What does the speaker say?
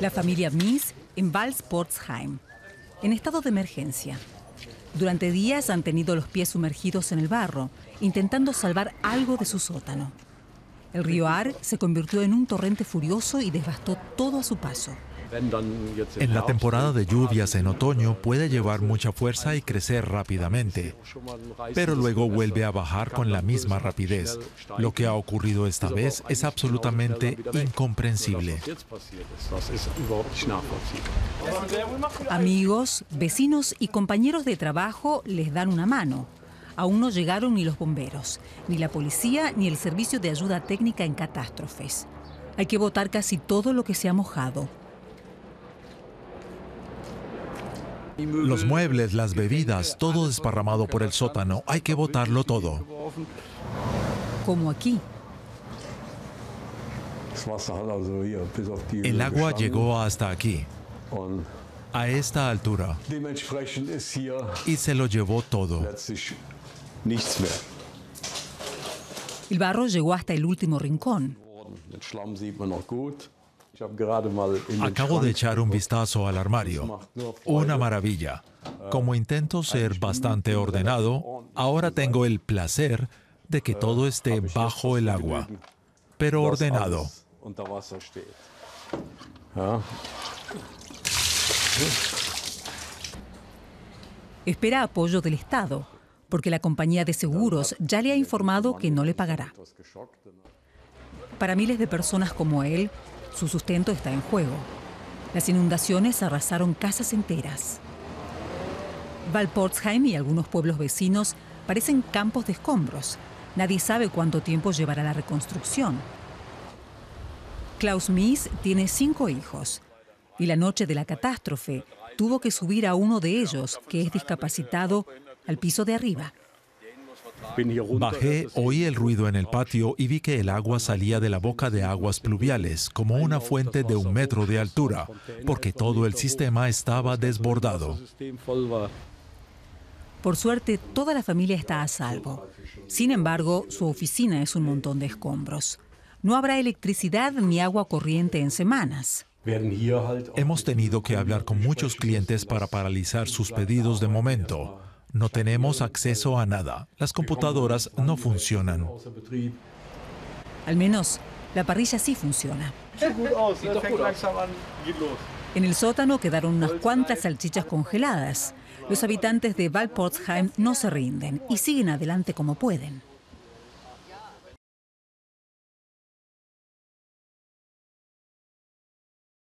La familia Mies en Valsportsheim, en estado de emergencia. Durante días han tenido los pies sumergidos en el barro, intentando salvar algo de su sótano. El río Ar se convirtió en un torrente furioso y devastó todo a su paso. En la temporada de lluvias en otoño puede llevar mucha fuerza y crecer rápidamente, pero luego vuelve a bajar con la misma rapidez. Lo que ha ocurrido esta vez es absolutamente incomprensible. Amigos, vecinos y compañeros de trabajo les dan una mano. Aún no llegaron ni los bomberos, ni la policía, ni el servicio de ayuda técnica en catástrofes. Hay que botar casi todo lo que se ha mojado. Los muebles, las bebidas, todo desparramado por el sótano. Hay que botarlo todo. Como aquí. El agua llegó hasta aquí, a esta altura, y se lo llevó todo. El barro llegó hasta el último rincón. Acabo de echar un vistazo al armario. Una maravilla. Como intento ser bastante ordenado, ahora tengo el placer de que todo esté bajo el agua, pero ordenado. Espera apoyo del Estado, porque la compañía de seguros ya le ha informado que no le pagará. Para miles de personas como él, su sustento está en juego. Las inundaciones arrasaron casas enteras. Valportsheim y algunos pueblos vecinos parecen campos de escombros. Nadie sabe cuánto tiempo llevará la reconstrucción. Klaus Mies tiene cinco hijos y la noche de la catástrofe tuvo que subir a uno de ellos, que es discapacitado, al piso de arriba. Bajé, oí el ruido en el patio y vi que el agua salía de la boca de aguas pluviales, como una fuente de un metro de altura, porque todo el sistema estaba desbordado. Por suerte, toda la familia está a salvo. Sin embargo, su oficina es un montón de escombros. No habrá electricidad ni agua corriente en semanas. Hemos tenido que hablar con muchos clientes para paralizar sus pedidos de momento. No tenemos acceso a nada. Las computadoras no funcionan. Al menos la parrilla sí funciona. En el sótano quedaron unas cuantas salchichas congeladas. Los habitantes de Valportsheim no se rinden y siguen adelante como pueden.